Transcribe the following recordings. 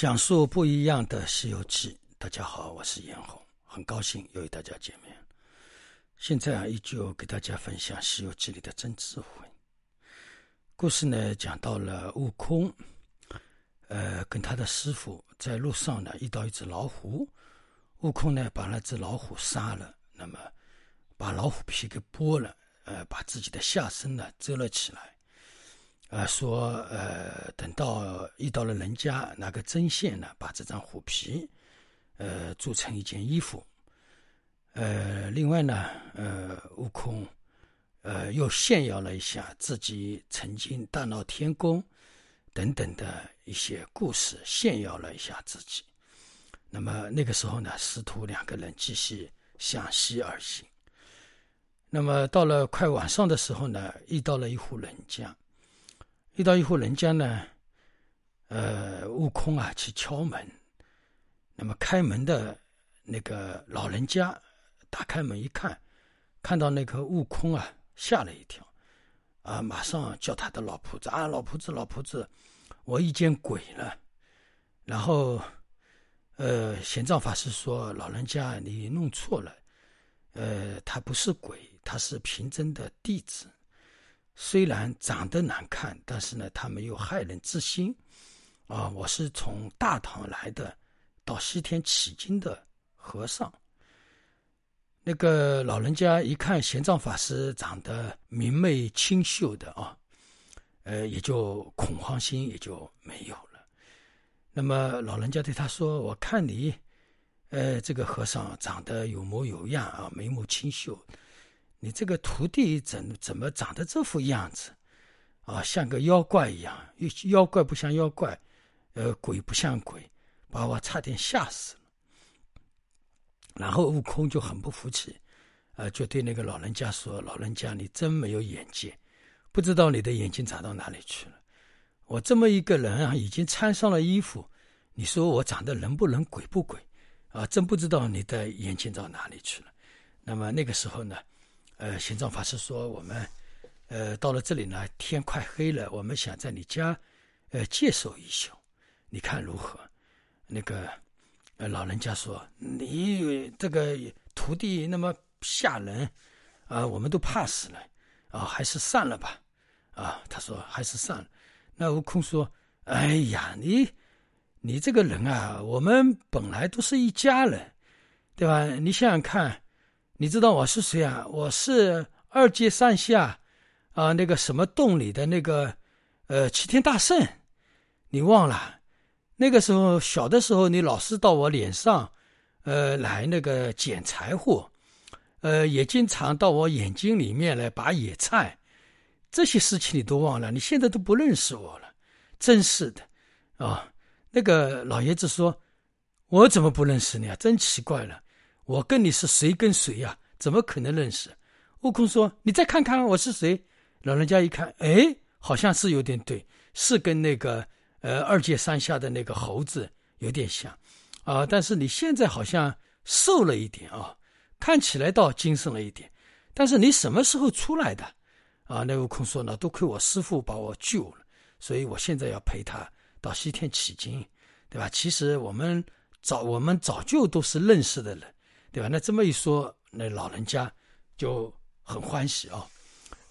讲述不一样的《西游记》。大家好，我是严红，很高兴又与大家见面。现在啊，依旧给大家分享《西游记》里的真智慧。故事呢，讲到了悟空，呃，跟他的师傅在路上呢遇到一只老虎，悟空呢把那只老虎杀了，那么把老虎皮给剥了，呃，把自己的下身呢遮了起来。啊，说呃，等到遇到了人家，拿个针线呢，把这张虎皮，呃，做成一件衣服。呃，另外呢，呃，悟空，呃，又炫耀了一下自己曾经大闹天宫等等的一些故事，炫耀了一下自己。那么那个时候呢，师徒两个人继续向西而行。那么到了快晚上的时候呢，遇到了一户人家。遇到一户人家呢，呃，悟空啊去敲门，那么开门的那个老人家打开门一看，看到那个悟空啊，吓了一跳，啊，马上叫他的老婆子啊，老婆子，老婆子，我遇见鬼了。然后，呃，玄奘法师说，老人家你弄错了，呃，他不是鬼，他是贫僧的弟子。虽然长得难看，但是呢，他没有害人之心，啊，我是从大唐来的，到西天取经的和尚。那个老人家一看玄奘法师长得明媚清秀的啊，呃，也就恐慌心也就没有了。那么老人家对他说：“我看你，呃，这个和尚长得有模有样啊，眉目清秀。”你这个徒弟怎怎么长得这副样子，啊，像个妖怪一样，妖怪不像妖怪，呃，鬼不像鬼，把我差点吓死了。然后悟空就很不服气，呃，就对那个老人家说：“老人家，你真没有眼界，不知道你的眼睛长到哪里去了。我这么一个人啊，已经穿上了衣服，你说我长得人不人鬼不鬼，啊，真不知道你的眼睛到哪里去了。那么那个时候呢？”呃，玄奘法师说：“我们，呃，到了这里呢，天快黑了，我们想在你家，呃，借宿一宿，你看如何？”那个，呃，老人家说：“你这个徒弟那么吓人，啊，我们都怕死了，啊，还是散了吧。”啊，他说：“还是散了。”那悟空说：“哎呀，你，你这个人啊，我们本来都是一家人，对吧？你想想看。”你知道我是谁啊？我是二界上下，啊，那个什么洞里的那个，呃，齐天大圣，你忘了？那个时候小的时候，你老是到我脸上，呃，来那个捡柴火，呃，也经常到我眼睛里面来拔野菜，这些事情你都忘了？你现在都不认识我了，真是的，啊！那个老爷子说，我怎么不认识你啊？真奇怪了。我跟你是谁跟谁呀？怎么可能认识？悟空说：“你再看看我是谁。”老人家一看，哎，好像是有点对，是跟那个呃二界山下的那个猴子有点像啊。但是你现在好像瘦了一点啊，看起来倒精神了一点。但是你什么时候出来的？啊，那悟空说呢，多亏我师傅把我救了，所以我现在要陪他到西天取经，对吧？其实我们早我们早就都是认识的人。对吧？那这么一说，那老人家就很欢喜啊。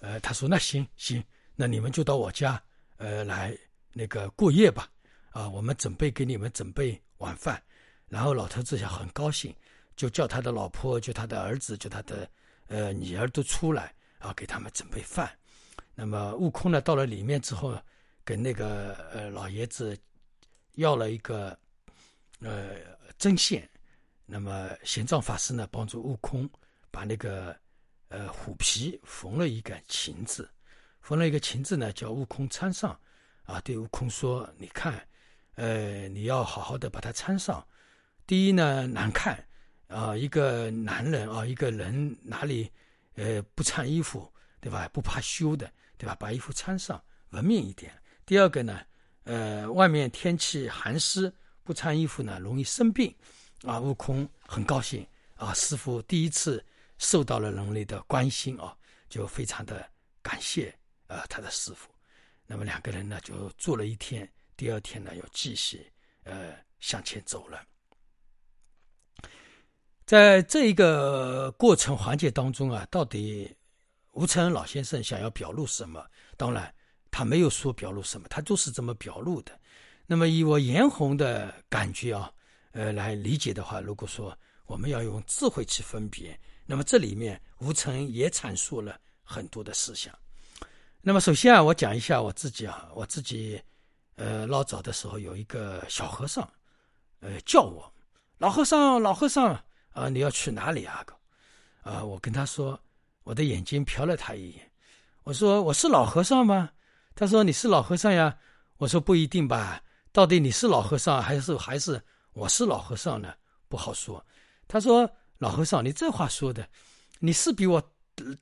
呃，他说：“那行行，那你们就到我家，呃，来那个过夜吧。啊，我们准备给你们准备晚饭。”然后老头子也很高兴，就叫他的老婆、就他的儿子、就他的呃女儿都出来啊，给他们准备饭。那么悟空呢，到了里面之后，跟那个呃老爷子要了一个呃针线。那么玄奘法师呢，帮助悟空把那个呃虎皮缝了一个情字，缝了一个情字呢，叫悟空穿上，啊，对悟空说：“你看，呃，你要好好的把它穿上。第一呢，难看啊，一个男人啊，一个人哪里呃不穿衣服，对吧？不怕羞的，对吧？把衣服穿上，文明一点。第二个呢，呃，外面天气寒湿，不穿衣服呢，容易生病。”啊，悟空很高兴啊！师傅第一次受到了人类的关心啊，就非常的感谢啊他的师傅。那么两个人呢就坐了一天，第二天呢又继续呃向前走了。在这一个过程环节当中啊，到底吴承恩老先生想要表露什么？当然，他没有说表露什么，他就是这么表露的。那么，以我严红的感觉啊，呃，来理解的话，如果说我们要用智慧去分别，那么这里面吴承也阐述了很多的思想。那么，首先啊，我讲一下我自己啊，我自己，呃，老早的时候有一个小和尚，呃，叫我老和尚，老和尚。啊，你要去哪里啊？啊，我跟他说，我的眼睛瞟了他一眼，我说我是老和尚吗？他说你是老和尚呀。我说不一定吧，到底你是老和尚还是还是我是老和尚呢？不好说。他说老和尚，你这话说的，你是比我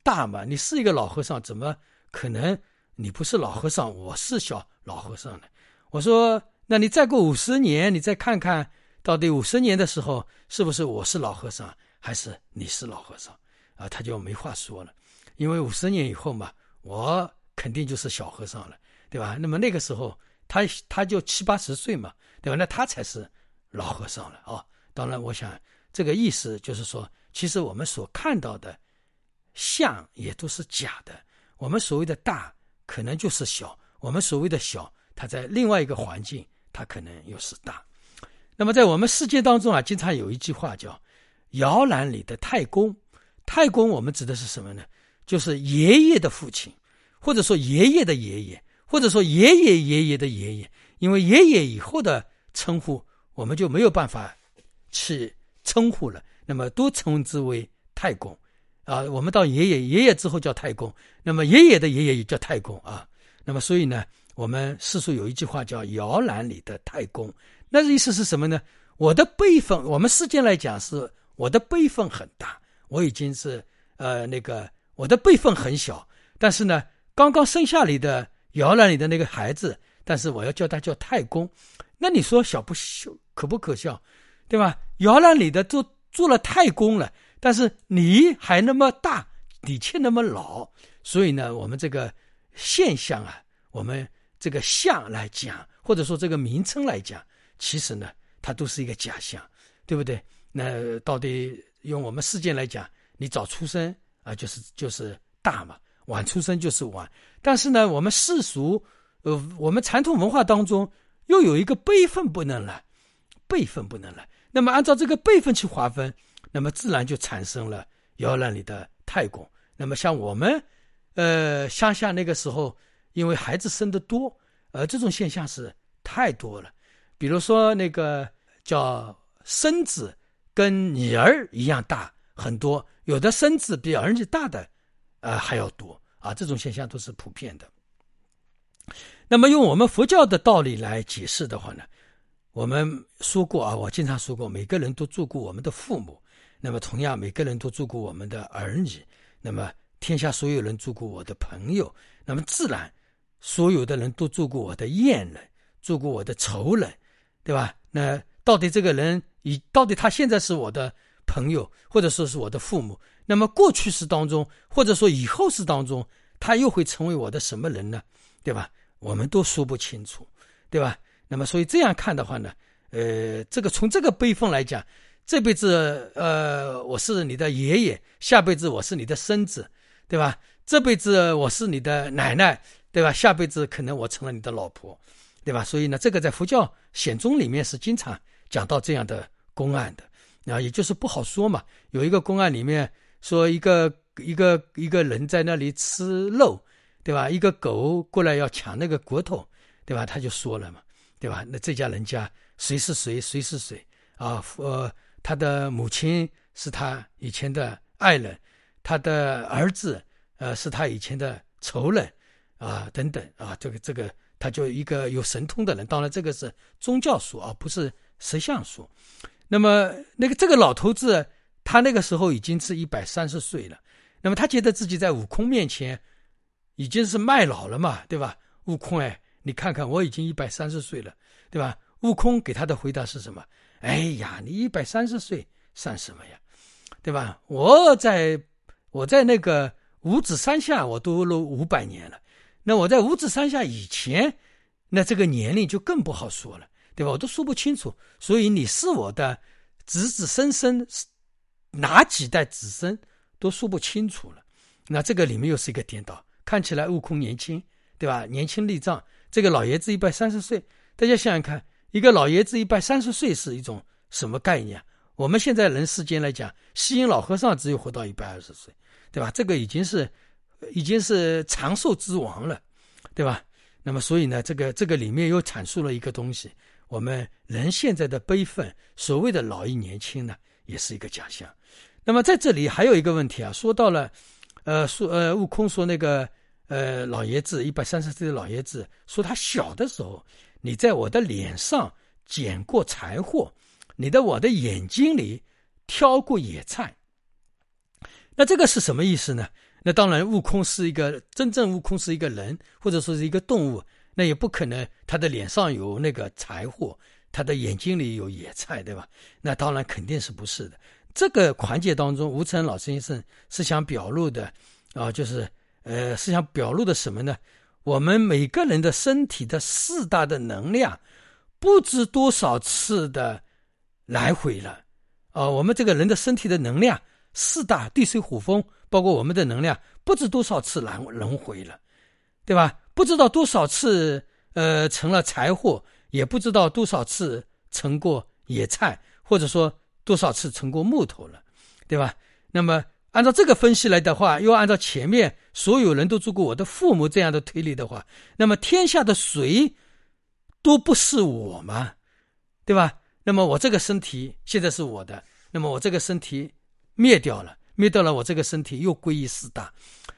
大吗？你是一个老和尚，怎么可能你不是老和尚，我是小老和尚呢？我说那你再过五十年，你再看看。到底五十年的时候，是不是我是老和尚，还是你是老和尚？啊，他就没话说了，因为五十年以后嘛，我肯定就是小和尚了，对吧？那么那个时候，他他就七八十岁嘛，对吧？那他才是老和尚了啊。当然，我想这个意思就是说，其实我们所看到的像也都是假的。我们所谓的大，可能就是小；我们所谓的小，它在另外一个环境，它可能又是大。那么，在我们世界当中啊，经常有一句话叫“摇篮里的太公”。太公，我们指的是什么呢？就是爷爷的父亲，或者说爷爷的爷爷，或者说爷爷爷爷的爷爷。因为爷爷以后的称呼，我们就没有办法去称呼了。那么，都称之为太公啊。我们到爷爷爷爷之后叫太公，那么爷爷的爷爷也叫太公啊。那么，所以呢，我们世俗有一句话叫“摇篮里的太公”。那意思是什么呢？我的辈分，我们世间来讲是我的辈分很大，我已经是呃那个我的辈分很小，但是呢，刚刚生下你的摇篮里的那个孩子，但是我要叫他叫太公，那你说小不小，可不可笑，对吧？摇篮里的都做了太公了，但是你还那么大，你却那么老，所以呢，我们这个现象啊，我们这个相来讲，或者说这个名称来讲。其实呢，它都是一个假象，对不对？那到底用我们世间来讲，你早出生啊，就是就是大嘛；晚出生就是晚。但是呢，我们世俗，呃，我们传统文化当中又有一个辈分不能了，辈分不能了。那么按照这个辈分去划分，那么自然就产生了摇篮里的太公。那么像我们，呃，乡下那个时候，因为孩子生的多，呃，这种现象是太多了。比如说那个叫孙子跟女儿一样大很多，有的孙子比儿子大的，呃还要多啊，这种现象都是普遍的。那么用我们佛教的道理来解释的话呢，我们说过啊，我经常说过，每个人都做过我们的父母，那么同样每个人都做过我们的儿女，那么天下所有人做过我的朋友，那么自然所有的人都做过我的恋人，做过我的仇人。对吧？那到底这个人以到底他现在是我的朋友，或者说是我的父母？那么过去式当中，或者说以后式当中，他又会成为我的什么人呢？对吧？我们都说不清楚，对吧？那么所以这样看的话呢，呃，这个从这个辈分来讲，这辈子呃我是你的爷爷，下辈子我是你的孙子，对吧？这辈子我是你的奶奶，对吧？下辈子可能我成了你的老婆。对吧？所以呢，这个在佛教显宗里面是经常讲到这样的公案的，啊，也就是不好说嘛。有一个公案里面说，一个一个一个人在那里吃肉，对吧？一个狗过来要抢那个骨头，对吧？他就说了嘛，对吧？那这家人家谁是谁，谁是谁啊？呃，他的母亲是他以前的爱人，他的儿子呃是他以前的仇人啊，等等啊，这个这个。他就一个有神通的人，当然这个是宗教说啊，不是实相说。那么那个这个老头子，他那个时候已经是一百三十岁了。那么他觉得自己在悟空面前已经是卖老了嘛，对吧？悟空哎，你看看我已经一百三十岁了，对吧？悟空给他的回答是什么？哎呀，你一百三十岁算什么呀，对吧？我在我在那个五指山下，我都了五百年了。那我在五指山下以前，那这个年龄就更不好说了，对吧？我都说不清楚。所以你是我的子子孙孙，哪几代子孙都说不清楚了。那这个里面又是一个颠倒，看起来悟空年轻，对吧？年轻力壮，这个老爷子一百三十岁，大家想想看，一个老爷子一百三十岁是一种什么概念？我们现在人世间来讲，西营老和尚只有活到一百二十岁，对吧？这个已经是，已经是长寿之王了，对吧？那么所以呢，这个这个里面又阐述了一个东西，我们人现在的悲愤，所谓的老一年轻呢，也是一个假象。那么在这里还有一个问题啊，说到了，呃，说呃，悟空说那个呃老爷子一百三十岁的老爷子说他小的时候，你在我的脸上捡过柴火。你的我的眼睛里挑过野菜，那这个是什么意思呢？那当然，悟空是一个真正悟空是一个人，或者说是一个动物，那也不可能他的脸上有那个柴火，他的眼睛里有野菜，对吧？那当然肯定是不是的。这个环节当中，吴承恩老先生是想表露的啊，就是呃，是想表露的什么呢？我们每个人的身体的四大的能量，不知多少次的。来回了，啊，我们这个人的身体的能量四大地水火风，包括我们的能量，不知多少次来轮回了，对吧？不知道多少次，呃，成了柴火，也不知道多少次成过野菜，或者说多少次成过木头了，对吧？那么按照这个分析来的话，又按照前面所有人都做过我的父母这样的推理的话，那么天下的谁都不是我嘛，对吧？那么我这个身体现在是我的，那么我这个身体灭掉了，灭掉了，我这个身体又归于四大。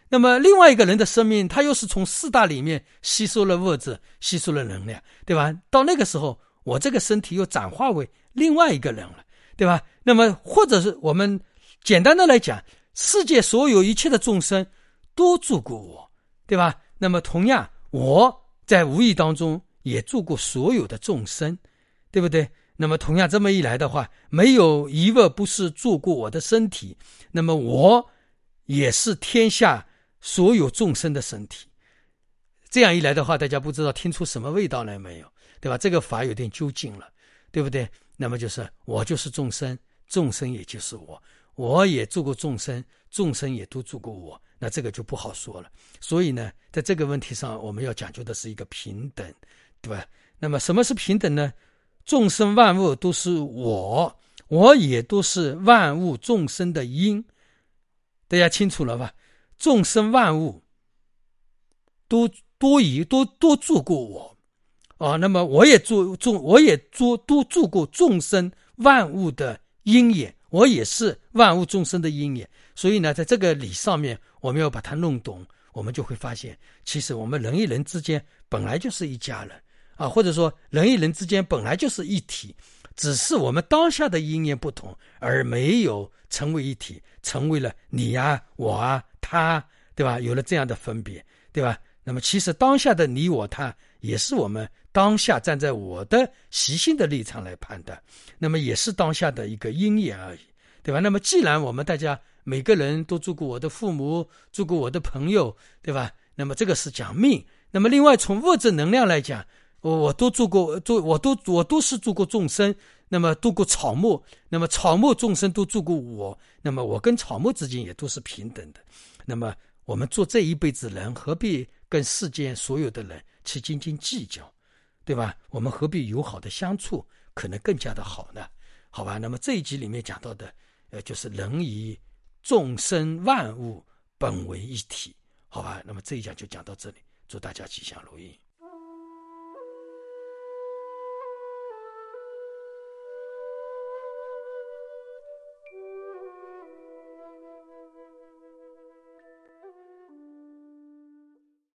那么另外一个人的生命，他又是从四大里面吸收了物质，吸收了能量，对吧？到那个时候，我这个身体又转化为另外一个人了，对吧？那么或者是我们简单的来讲，世界所有一切的众生都住过我，对吧？那么同样，我在无意当中也住过所有的众生，对不对？那么，同样这么一来的话，没有一个不是住过我的身体，那么我也是天下所有众生的身体。这样一来的话，大家不知道听出什么味道来没有？对吧？这个法有点究竟了，对不对？那么就是我就是众生，众生也就是我，我也做过众生，众生也都做过我，那这个就不好说了。所以呢，在这个问题上，我们要讲究的是一个平等，对吧？那么什么是平等呢？众生万物都是我，我也都是万物众生的因，大家清楚了吧？众生万物都多以都都住过我，啊，那么我也住众，我也住都住过众生万物的因也，我也是万物众生的因也。所以呢，在这个理上面，我们要把它弄懂，我们就会发现，其实我们人与人之间本来就是一家人。啊，或者说人与人之间本来就是一体，只是我们当下的因缘不同，而没有成为一体，成为了你呀、我啊、他，对吧？有了这样的分别，对吧？那么其实当下的你我他，也是我们当下站在我的习性的立场来判断，那么也是当下的一个因缘而已，对吧？那么既然我们大家每个人都做过我的父母，做过我的朋友，对吧？那么这个是讲命。那么另外从物质能量来讲，我我都做过，做我都我都是做过众生，那么度过草木，那么草木众生都做过我，那么我跟草木之间也都是平等的。那么我们做这一辈子人，何必跟世间所有的人去斤斤计较，对吧？我们何必友好的相处，可能更加的好呢？好吧。那么这一集里面讲到的，呃，就是人以众生万物本为一体，好吧。那么这一讲就讲到这里，祝大家吉祥如意。